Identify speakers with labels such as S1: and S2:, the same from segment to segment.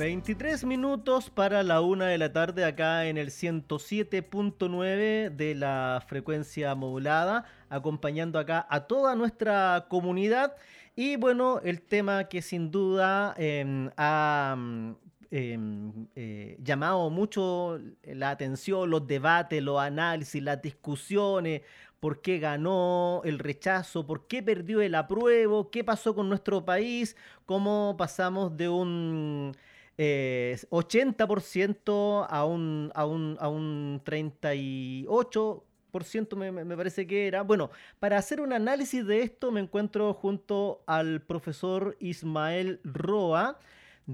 S1: 23 minutos para la una de la tarde acá en el 107.9 de la frecuencia modulada, acompañando acá a toda nuestra comunidad. Y bueno, el tema que sin duda em, ha em, eh, llamado mucho la atención, los debates, los análisis, las discusiones, por qué ganó el rechazo, por qué perdió el apruebo, qué pasó con nuestro país, cómo pasamos de un 80% a un, a, un, a un 38% me, me, parece que era. Bueno, para hacer un análisis de esto me encuentro junto al profesor Ismael Roa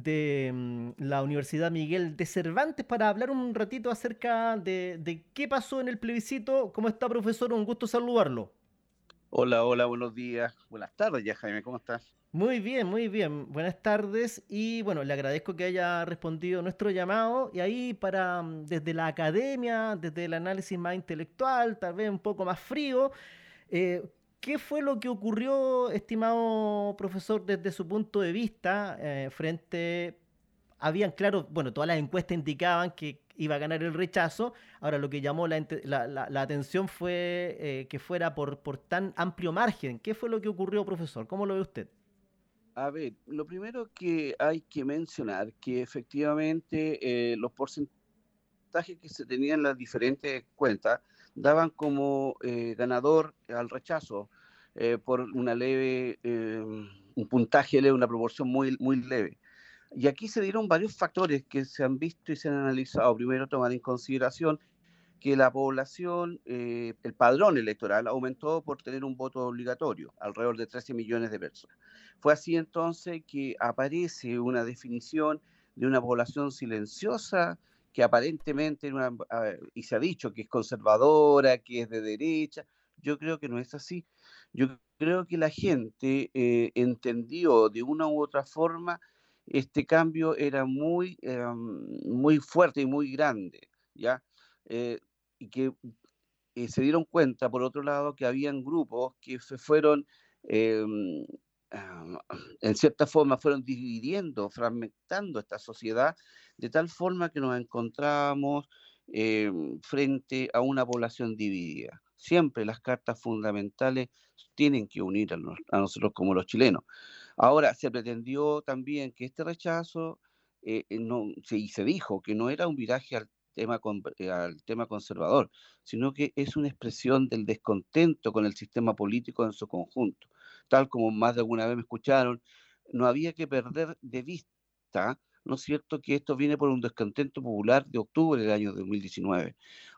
S1: de mm, la Universidad Miguel de Cervantes para hablar un ratito acerca de, de qué pasó en el plebiscito. ¿Cómo está, profesor? Un gusto saludarlo.
S2: Hola, hola, buenos días. Buenas tardes ya, Jaime, ¿cómo estás?
S1: Muy bien, muy bien. Buenas tardes y bueno, le agradezco que haya respondido nuestro llamado y ahí para mm, desde la academia, desde el análisis más intelectual, tal vez un poco más frío, eh, ¿qué fue lo que ocurrió, estimado profesor, desde su punto de vista eh, frente... Habían, claro, bueno, todas las encuestas indicaban que iba a ganar el rechazo. Ahora lo que llamó la, atención fue eh, que fuera por, por tan amplio margen. ¿Qué fue lo que ocurrió, profesor? ¿Cómo lo ve usted?
S2: A ver, lo primero que hay que mencionar que efectivamente eh, los porcentajes que se tenían en las diferentes cuentas daban como eh, ganador al rechazo eh, por una leve, un puntaje leve, una proporción muy, muy leve. Y aquí se dieron varios factores que se han visto y se han analizado. Primero, tomar en consideración que la población, eh, el padrón electoral aumentó por tener un voto obligatorio, alrededor de 13 millones de personas. Fue así entonces que aparece una definición de una población silenciosa que aparentemente, y se ha dicho que es conservadora, que es de derecha, yo creo que no es así. Yo creo que la gente eh, entendió de una u otra forma este cambio era muy, eh, muy fuerte y muy grande, ¿ya? Eh, y que eh, se dieron cuenta, por otro lado, que habían grupos que se fueron, en cierta forma, fueron dividiendo, fragmentando esta sociedad, de tal forma que nos encontramos em, frente a una población dividida. Siempre las cartas fundamentales tienen que unir a, nosotros como los chilenos. Ahora, se pretendió también que este rechazo, eh, no, se, y se dijo que no era un viraje eh, al tema conservador, sino que es una expresión del descontento con el sistema político en su conjunto. Tal como más de alguna vez me escucharon, no había que perder de vista, ¿no es cierto?, que esto viene por un descontento popular de octubre del año 2019.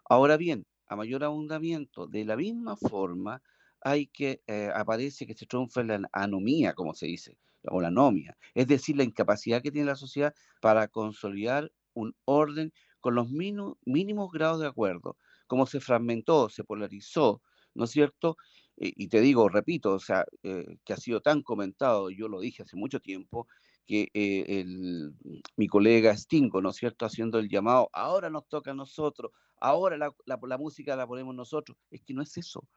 S2: Ahora bien, a mayor abundamiento, de la misma forma, hay que, eh, aparece que se triunfa la anomía, como se dice, o la anomia, es decir, la incapacidad que tiene la sociedad para consolidar un orden con los mínimos grados de acuerdo, cómo se fragmentó, se polarizó, ¿no es cierto? Y te digo, repito, o sea, eh, que ha sido tan comentado, yo lo dije hace mucho tiempo, que eh, mi colega Stingo, ¿no es cierto?, haciendo el llamado, ahora nos toca a nosotros, ahora la, música la ponemos nosotros, es que no es eso,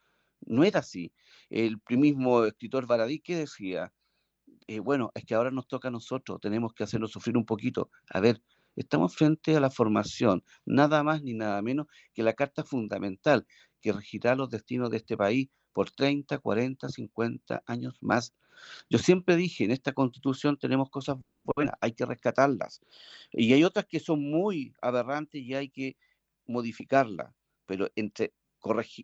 S2: no era así. El mismo escritor Baradí que decía, eh, bueno, es que ahora nos toca a nosotros, tenemos que hacerlo sufrir un poquito. A ver, Estamos frente a la formación, nada más ni nada menos que la carta fundamental que regirá los destinos de este país por 30, 40, 50 años más. Yo siempre dije, en esta constitución tenemos cosas buenas, hay que rescatarlas. Y hay otras que son muy aberrantes y hay que modificarlas. Pero entre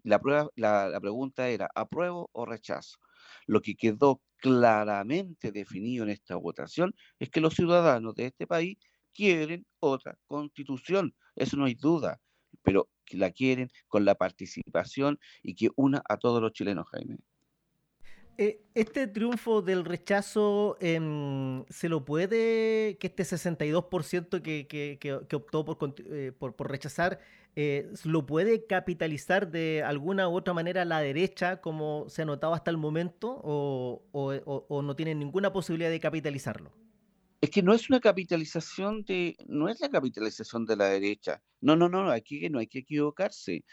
S2: la, prueba, la pregunta era, ¿apruebo o rechazo? Lo que quedó claramente definido en esta votación es que los ciudadanos de este país quieren otra constitución, eso no hay duda, pero que la quieren con la participación y que una a todos los chilenos, Jaime.
S1: Eh, este triunfo del rechazo, em, ¿se lo puede, que este 62% que, que, que, optó por, eh, por, rechazar, eh, lo puede capitalizar de alguna u otra manera la derecha, como se ha notado hasta el momento, o, o no tiene ninguna posibilidad de capitalizarlo?
S2: Es que no es una capitalización de, no es la capitalización de la derecha. No, no, no, aquí no hay que equivocarse.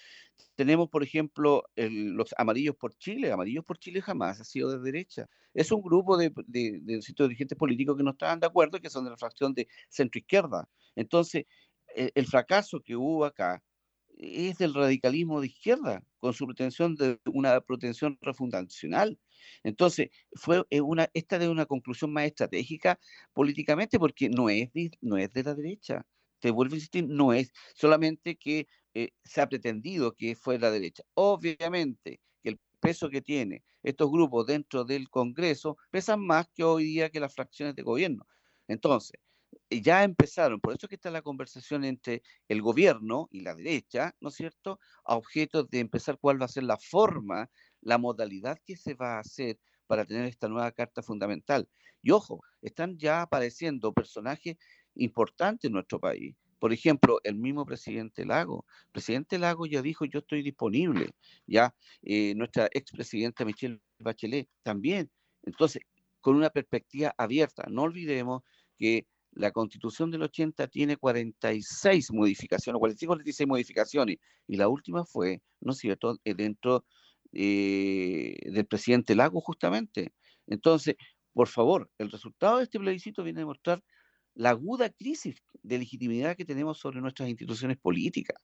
S2: Tenemos, por ejemplo, los amarillos por Chile. Amarillos por Chile jamás ha sido de derecha. Es un grupo de, de, dirigentes políticos que no estaban de acuerdo, que son de la fracción de centro izquierda. Entonces, el, el fracaso que hubo acá es del radicalismo de izquierda, con su pretensión de una pretensión refundacional. Entonces, fue eh, una, esta de una conclusión más estratégica políticamente porque no es de, no es de la derecha. Te vuelvo a insistir, no es solamente que eh, se ha pretendido que fue la derecha. Obviamente que el peso que tiene estos grupos dentro del Congreso pesan más que hoy día que las fracciones de gobierno. Entonces, ya empezaron, por eso que está la conversación entre el gobierno y la derecha, ¿no es cierto?, a objeto de empezar cuál va a ser la forma la modalidad que se va a hacer para tener esta nueva carta fundamental. Y ojo, están ya apareciendo personajes importantes en nuestro país. Por ejemplo, el mismo presidente Lago. presidente Lago ya dijo, yo estoy disponible. Ya eh, nuestra expresidenta Michelle Bachelet también. Entonces, con una perspectiva abierta. No olvidemos que la constitución del 80 tiene 46 modificaciones, 45 46 modificaciones, y la última fue, ¿no es cierto?, eh, dentro eh, del presidente Lago, justamente. Entonces, por favor, el resultado de este plebiscito viene a demostrar la aguda crisis de legitimidad que tenemos sobre nuestras instituciones políticas.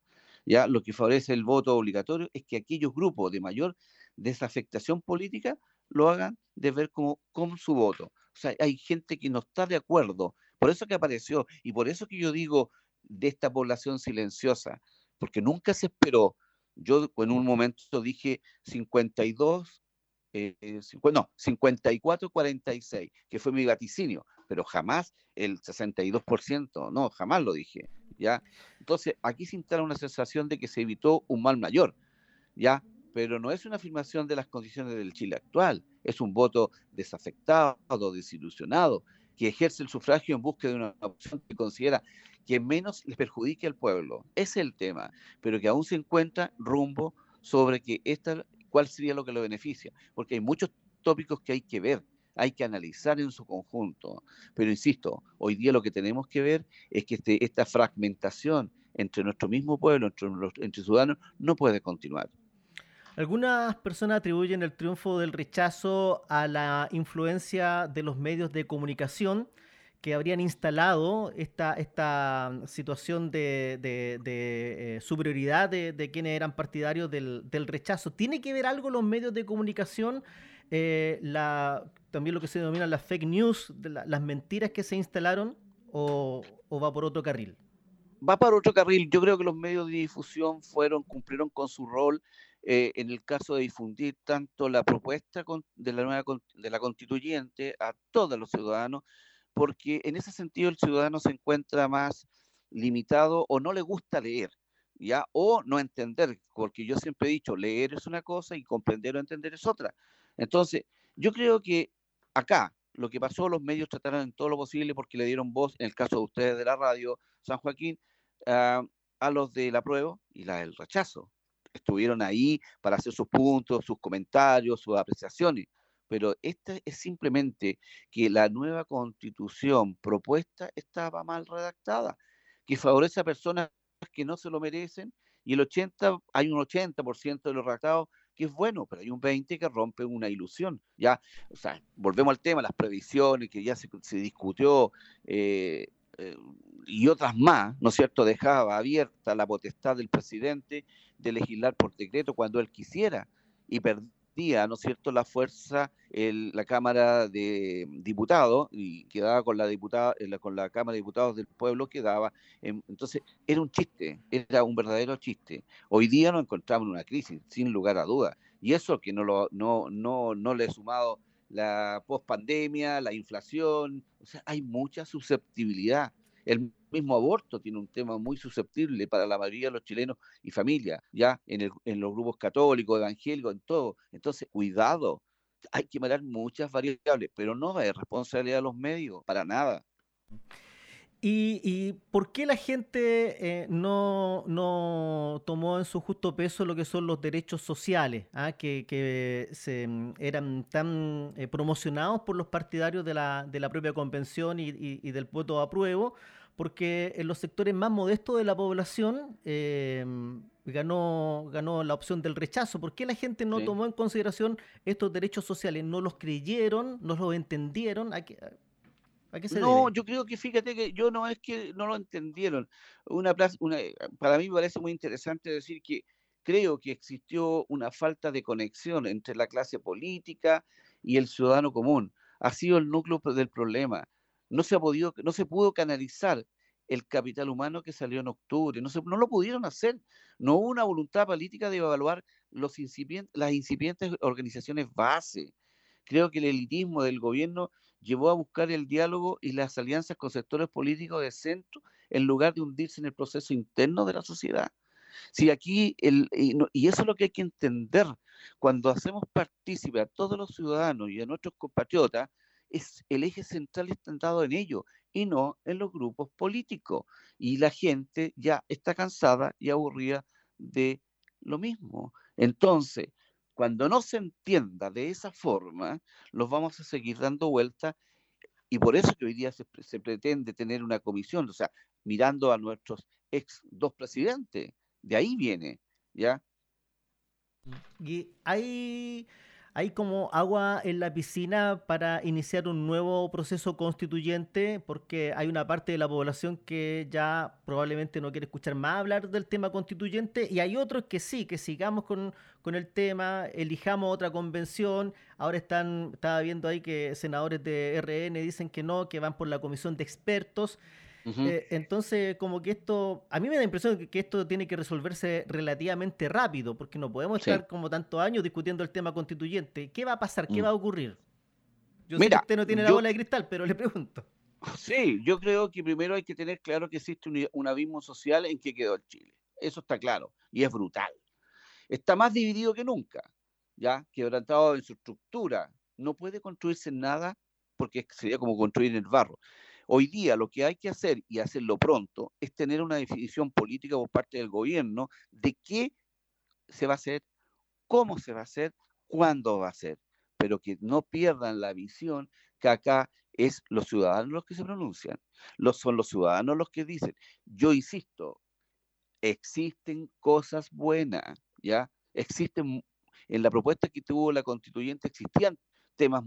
S2: Ya lo que favorece el voto obligatorio es que aquellos grupos de mayor desafectación política lo hagan de ver como, como su voto. O sea, hay gente que no está de acuerdo. Por eso que apareció y por eso que yo digo de esta población silenciosa, porque nunca se esperó yo en un momento dije 52, eh, no, 54-46, que fue mi vaticinio, pero jamás el 62%, no, jamás lo dije, ¿ya? Entonces, aquí se instala una sensación de que se evitó un mal mayor, ¿ya? Pero no es una afirmación de las condiciones del Chile actual, es un voto desafectado, desilusionado, que ejerce el sufragio en busca de una opción que considera que menos les perjudique al pueblo. Ese es el tema, pero que aún se encuentra rumbo sobre que esta, cuál sería lo que lo beneficia, porque hay muchos tópicos que hay que ver, hay que analizar en su conjunto. Pero insisto, hoy día lo que tenemos que ver es que este, esta fragmentación entre nuestro mismo pueblo, entre, entre ciudadanos, no puede continuar.
S1: Algunas personas atribuyen el triunfo del rechazo a la influencia de los medios de comunicación que habrían instalado esta, esta situación de, eh, superioridad de, quienes eran partidarios del, rechazo. ¿Tiene que ver algo los medios de comunicación? Eh, también lo que se denomina las fake news, las mentiras que se instalaron, o, va por otro carril?
S2: Va por otro carril. Yo creo que los medios de difusión fueron, cumplieron con su rol eh, en el caso de difundir tanto la propuesta de la nueva de la constituyente a todos los ciudadanos, porque en ese sentido el ciudadano se encuentra más limitado o no le gusta leer, ¿ya? O no entender, porque yo siempre he dicho, leer es una cosa y comprender o entender es otra. Entonces, yo creo que acá lo que pasó, los medios trataron en todo lo posible porque le dieron voz, en el caso de ustedes de la radio San Joaquín, ah, a los de la prueba y la del rechazo. Estuvieron ahí para hacer sus puntos, sus comentarios, sus apreciaciones pero esta es simplemente que la nueva constitución propuesta estaba mal redactada, que favorece a personas que no se lo merecen y el 80, hay un 80% de los redactados que es bueno, pero hay un 20 que rompe una ilusión. Ya, o sea, volvemos al tema, las previsiones que ya se, discutió eh, eh, y otras más, ¿no es cierto? Dejaba abierta la potestad del presidente de legislar por decreto cuando él quisiera y perdía ¿no es cierto?, la fuerza, la Cámara de Diputados, y quedaba con la, diputada, eh, con la Cámara de Diputados del Pueblo, quedaba. entonces, era un chiste, era un verdadero chiste. Hoy día nos encontramos en una crisis, sin lugar a dudas. Y eso que no, lo, no, no, no le he sumado la pospandemia, la inflación, o sea, hay mucha susceptibilidad. El mismo aborto tiene un tema muy susceptible para la mayoría de los chilenos y familias, ya en, en los grupos católicos, evangélicos, en todo. Entonces, cuidado, hay que mirar muchas variables, pero no es responsabilidad de los medios, para nada.
S1: ¿Y, por qué la gente eh, no, no, tomó en su justo peso lo que son los derechos sociales, ah, que, se, mm, eran tan eh, promocionados por los partidarios de la, de la propia convención y, del voto apruebo? Porque en los sectores más modestos de la población eh, ganó, ganó la opción del rechazo. ¿Por qué la gente no tomó en consideración estos derechos sociales? ¿No los creyeron? ¿No los entendieron?
S2: no, yo creo que fíjate que yo no es que no lo entendieron. Una, una, para mí me parece muy interesante decir que creo que existió una falta de conexión entre la clase política y el ciudadano común. Ha sido el núcleo del problema. No se ha podido, no se pudo canalizar el capital humano que salió en octubre. No, se, no lo pudieron hacer. No hubo una voluntad política de evaluar los incipientes, las incipientes organizaciones base. Creo que el elitismo del gobierno llevó a buscar el diálogo y las alianzas con sectores políticos de centro en lugar de hundirse en el proceso interno de la sociedad. Si aquí, el, y, eso es lo que hay que entender, cuando hacemos partícipe a todos los ciudadanos y a nuestros compatriotas, es el eje central está en ello y no en los grupos políticos. Y la gente ya está cansada y aburrida de lo mismo. Entonces, cuando no se entienda de esa forma, los vamos a seguir dando vuelta y por eso que hoy día se, pretende tener una comisión, o sea, mirando a nuestros ex dos presidentes. De ahí viene, ¿ya?
S1: Y hay hay como agua en la piscina para iniciar un nuevo proceso constituyente, porque hay una parte de la población que ya probablemente no quiere escuchar más hablar del tema constituyente, y hay otros que sí, que sigamos con, con el tema, elijamos otra convención. Ahora están, estaba viendo ahí que senadores de RN dicen que no, que van por la comisión de expertos. Eh, entonces, como que esto, a mí me da la impresión que, que, esto tiene que resolverse relativamente rápido, porque no podemos estar como tantos años discutiendo el tema constituyente. ¿Qué va a pasar? ¿Qué mm. va a ocurrir? Yo sé que usted no tiene la bola de cristal, pero le pregunto.
S2: Sí, yo creo que primero hay que tener claro que existe un, un abismo social en que quedó Chile. Eso está claro y es brutal. Está más dividido que nunca, ya quebrantado en su estructura. No puede construirse nada porque sería como construir en el barro. Hoy día lo que hay que hacer y hacerlo pronto es tener una definición política por parte del gobierno de qué se va a hacer, cómo se va a hacer, cuándo va a ser, pero que no pierdan la visión que acá es los ciudadanos los que se pronuncian, son los ciudadanos los que dicen, yo insisto, existen cosas buenas, ¿ya? Existen, en la propuesta que tuvo la constituyente existían temas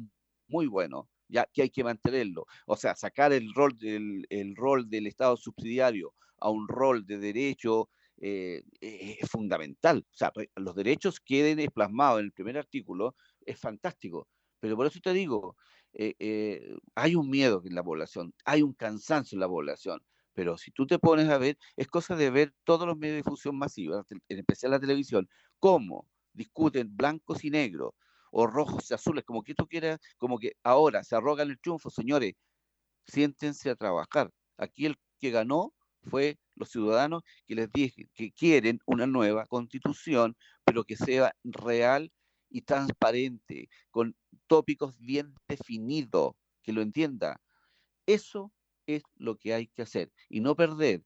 S2: muy buenos, que hay que mantenerlo. O sea, sacar el rol del, el rol del Estado subsidiario a un rol de derecho eh, eh, es fundamental. O sea, los derechos queden plasmados en el primer artículo es fantástico. Pero por eso te digo, eh, hay un miedo en la población, hay un cansancio en la población. Pero si tú te pones a ver, es cosa de ver todos los medios de difusión masivos, en especial la televisión, cómo discuten blancos y negros, o rojos y azules, como que tú quieras, como que ahora se arrogan el triunfo, señores, siéntense a trabajar. Aquí el que ganó fue los ciudadanos que les dije que quieren una nueva constitución, pero que sea real y transparente, con tópicos bien definidos, que lo entienda. Eso es lo que hay que hacer y no perder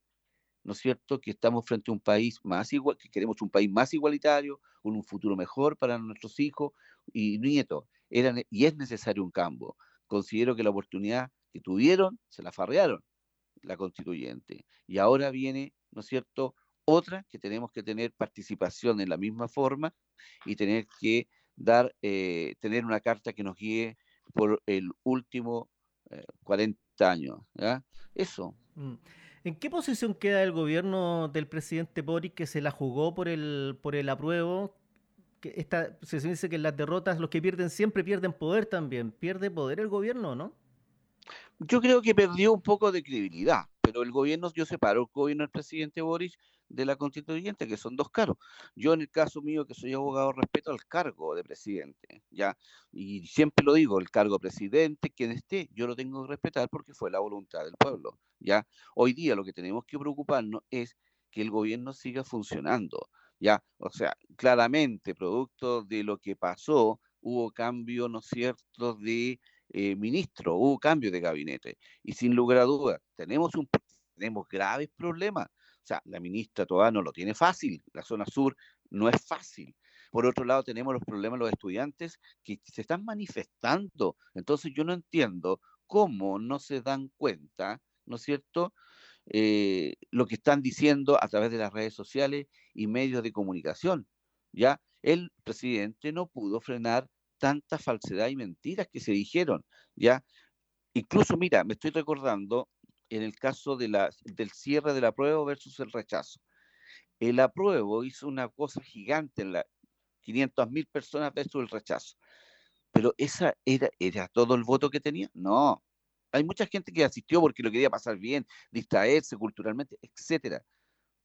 S2: ¿no es cierto?, que estamos frente a un país más igual, que queremos un país más igualitario, con un futuro mejor para nuestros hijos y nietos. y es necesario un cambio. Considero que la oportunidad que tuvieron, se la farrearon, la constituyente. Y ahora viene, ¿no es cierto?, otra que tenemos que tener participación en la misma forma y tener que dar, eh, tener una carta que nos guíe por el último 40 eh, años. ¿ya? Eso. Mm.
S1: ¿En qué posición queda el gobierno del presidente Boric que se la jugó por el, por el apruebo? Que se dice que en las derrotas los que pierden siempre pierden poder también. ¿Pierde poder el gobierno o no?
S2: Yo creo que perdió un poco de credibilidad, pero el gobierno, yo separo el gobierno del presidente Boric de la constituyente, que son dos cargos. Yo en el caso mío, que soy abogado, respeto al cargo de presidente, ¿ya? Y siempre lo digo, el cargo de presidente, quien esté, yo lo tengo que respetar porque fue la voluntad del pueblo, ¿ya? Hoy día lo que tenemos que preocuparnos es que el gobierno siga funcionando, ¿ya? O sea, claramente, producto de lo que pasó, hubo cambio, ¿no es cierto?, de eh, ministro, hubo cambio de gabinete. Y sin lugar a dudas, tenemos, un, tenemos graves problemas. O sea, la ministra todavía no lo tiene fácil, la zona sur no es fácil. Por otro lado, tenemos los problemas de los estudiantes que se están manifestando. Entonces, yo no entiendo cómo no se dan cuenta, ¿no es cierto?, eh, lo que están diciendo a través de las redes sociales y medios de comunicación. ¿ya? El presidente no pudo frenar tanta falsedad y mentiras que se dijeron, ¿ya? Incluso, mira, me estoy recordando en el caso de la, del cierre del apruebo versus el rechazo. El apruebo hizo una cosa gigante en la 500 mil personas versus el rechazo. Pero esa era, era todo el voto que tenía. No, hay mucha gente que asistió porque lo quería pasar bien, distraerse culturalmente, etcétera.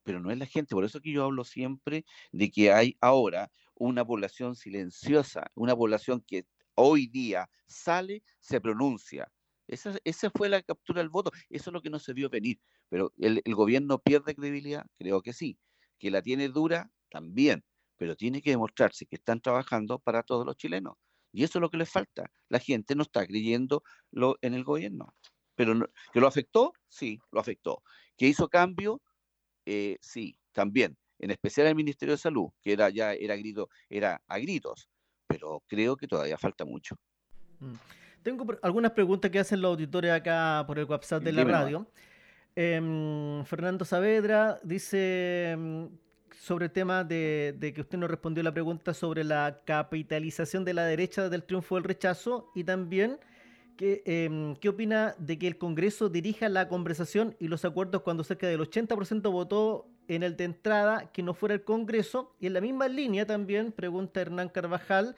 S2: Pero no es la gente, por eso que yo hablo siempre de que hay ahora una población silenciosa, una población que hoy día sale, se pronuncia. Esa, esa fue la captura del voto, eso es lo que no se vio venir. Pero el, gobierno pierde credibilidad, creo que sí. Que la tiene dura, también. Pero tiene que demostrarse que están trabajando para todos los chilenos. Y eso es lo que les falta. La gente no está creyendo lo, en el gobierno. Pero que lo afectó, sí, lo afectó. Que hizo cambio, eh, sí, también. En especial el Ministerio de Salud, que era ya era grito, era a gritos. Pero creo que todavía falta mucho.
S1: Mm. Tengo algunas preguntas que hacen los auditores acá por el WhatsApp de la radio. Em, Fernando Saavedra dice em, sobre el tema de, que usted nos respondió la pregunta sobre la capitalización de la derecha del triunfo del rechazo y también que, em, qué opina de que el Congreso dirija la conversación y los acuerdos cuando cerca del 80% votó en el de entrada que no fuera el Congreso. Y en la misma línea también, pregunta Hernán Carvajal,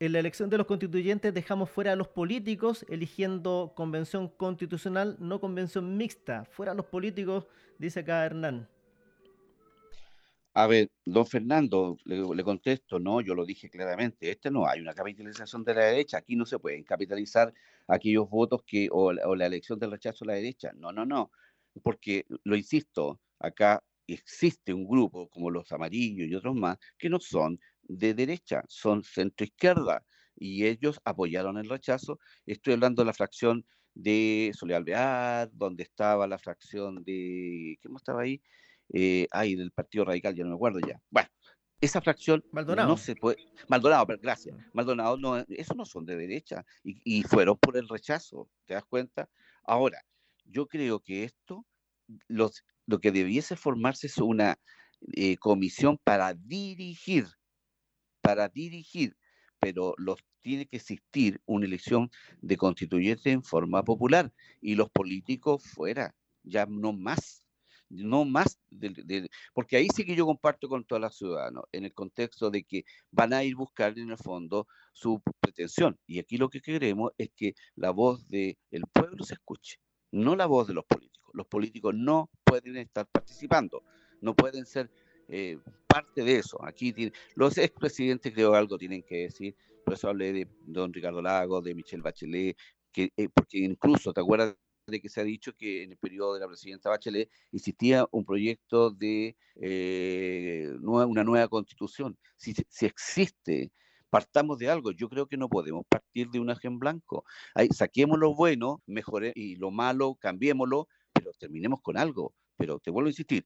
S1: en la elección de los constituyentes dejamos fuera a los políticos eligiendo convención constitucional, no convención mixta. Fuera los políticos, dice acá Hernán.
S2: A ver, don Fernando, le, contesto, no, yo lo dije claramente, este no hay una capitalización de la derecha, aquí no se pueden capitalizar aquellos votos que, o, la elección del rechazo a la derecha, no, no, no, porque, lo insisto, acá existe un grupo como los amarillos y otros más que no son de derecha, son centro izquierda y ellos apoyaron el rechazo. Estoy hablando de la fracción de Soledad Alvear, donde estaba la fracción de, ¿qué más estaba ahí? eh, hay del Partido Radical, ya no me acuerdo ya. Bueno, esa fracción Maldonado. no se puede. Maldonado, pero gracias. Maldonado, no, eso no son de derecha y, fueron por el rechazo, ¿te das cuenta? Ahora, yo creo que esto, los, lo que debiese formarse es una eh, comisión para dirigir, para dirigir, pero los tiene que existir una elección de constituyente en forma popular y los políticos fuera, ya no más no más, porque ahí sí que yo comparto con todos los ciudadanos, en el contexto de que van a ir buscar en el fondo su pretensión. Y aquí lo que queremos es que la voz del pueblo se escuche, no la voz de los políticos. Los políticos no pueden estar participando, no pueden ser eh, parte de eso. Aquí tiene, los expresidentes creo algo tienen que decir, por eso hablé de don Ricardo Lago, de Michelle Bachelet, que, eh, porque incluso, ¿te acuerdas de que se ha dicho que en el periodo de la presidenta Bachelet existía un proyecto de eh, una nueva constitución. Si, existe, partamos de algo. Yo creo que no podemos partir de un eje blanco. Ahí, saquemos lo bueno, mejore, y lo malo, cambiémoslo, terminemos con algo. Pero te vuelvo a insistir,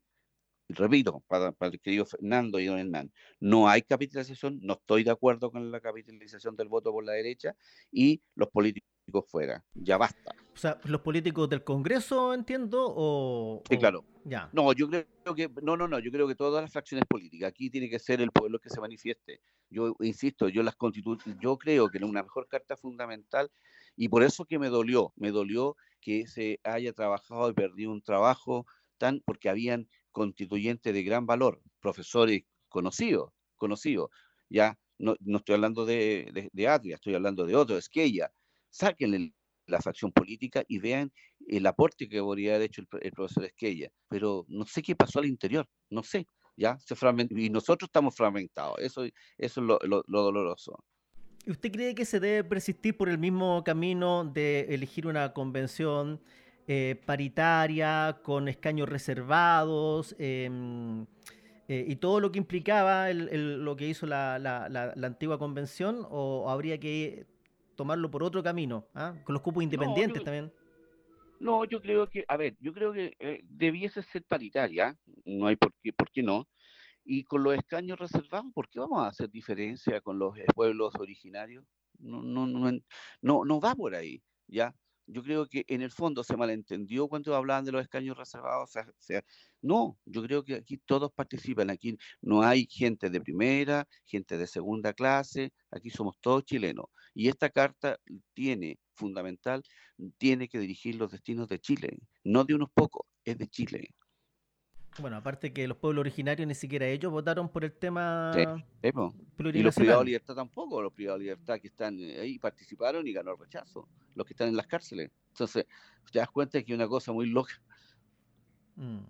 S2: repito, para, para, el querido Fernando y don Hernán, no hay capitalización, no estoy de acuerdo con la capitalización del voto por la derecha y los políticos fuera. Ya basta.
S1: O sea, los políticos del Congreso, entiendo, o...
S2: Sí, claro. Ya. No, yo creo que, no, no, no, yo creo que todas las fracciones políticas, aquí tiene que ser el pueblo que se manifieste. Yo insisto, yo las yo creo que una mejor carta fundamental, y por eso que me dolió, me dolió que se haya trabajado y perdido un trabajo tan, porque habían constituyentes de gran valor, profesores conocidos, conocidos, ya, no, no estoy hablando de, de, de Atria, estoy hablando de otro, Esquella, saquen la facción política y vean el aporte que podría haber hecho el, profesor Esquella. Pero no sé qué pasó al interior, no sé, ya se y nosotros estamos fragmentados, eso, eso es lo, lo, doloroso.
S1: ¿Usted cree que se debe persistir por el mismo camino de elegir una convención eh, paritaria, con escaños reservados, em, eh, y todo lo que implicaba lo que hizo la, la, antigua convención, o habría que tomarlo por otro camino, ¿ah? con los cupos independientes también.
S2: No, yo creo que, a ver, yo creo que eh, debiese ser paritaria, no hay por qué, por qué no. Y con los escaños reservados, ¿por qué vamos a hacer diferencia con los pueblos originarios? No, no, no, no, no va por ahí, ¿ya? Yo creo que en el fondo se malentendió cuando hablaban de los escaños reservados. No, yo creo que aquí todos participan. Aquí no hay gente de primera, gente de segunda clase. Aquí somos todos chilenos. Y esta carta tiene, fundamental, tiene que dirigir los destinos de Chile. No de unos pocos, es de Chile.
S1: Bueno, aparte que los pueblos originarios ni siquiera ellos votaron por el tema
S2: sí, Y los privados de libertad tampoco, los privados de libertad que están ahí participaron y ganó el rechazo, los que están en las cárceles. Entonces, te das cuenta que es una cosa muy loca.
S1: Mm.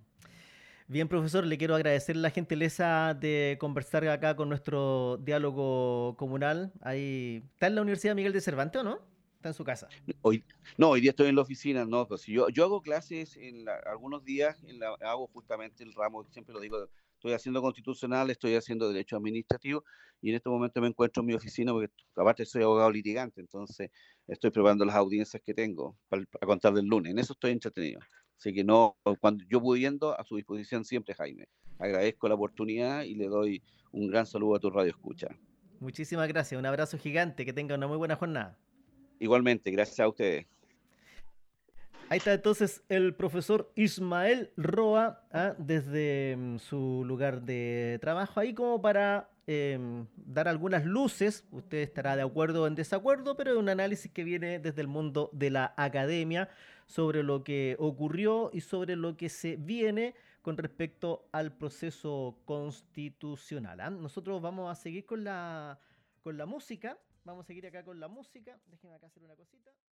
S1: Bien, profesor, le quiero agradecer la gentileza de conversar acá con nuestro diálogo comunal. Ahí está en la Universidad Miguel de Cervantes, ¿o no? En su casa.
S2: Hoy, no, hoy día estoy en la oficina, no, pues yo, yo hago clases en algunos días, en la, hago justamente el ramo, siempre lo digo, estoy haciendo constitucional, estoy haciendo derecho administrativo y en este momento me encuentro en mi oficina porque aparte soy abogado litigante, entonces estoy probando las audiencias que tengo para, contar del lunes, en eso estoy entretenido. Así que no, cuando yo pudiendo, a su disposición siempre, Jaime. Agradezco la oportunidad y le doy un gran saludo a tu radio escucha.
S1: Muchísimas gracias, un abrazo gigante, que tenga una muy buena jornada.
S2: Igualmente, gracias a ustedes.
S1: Ahí está entonces el profesor Ismael Roa ¿ah? desde mm, su lugar de trabajo, ahí como para em, dar algunas luces, usted estará de acuerdo o en desacuerdo, pero es un análisis que viene desde el mundo de la academia sobre lo que ocurrió y sobre lo que se viene con respecto al proceso constitucional. ¿ah? Nosotros vamos a seguir con la, con la música. Vamos a seguir acá con la música. Déjenme acá hacer una cosita.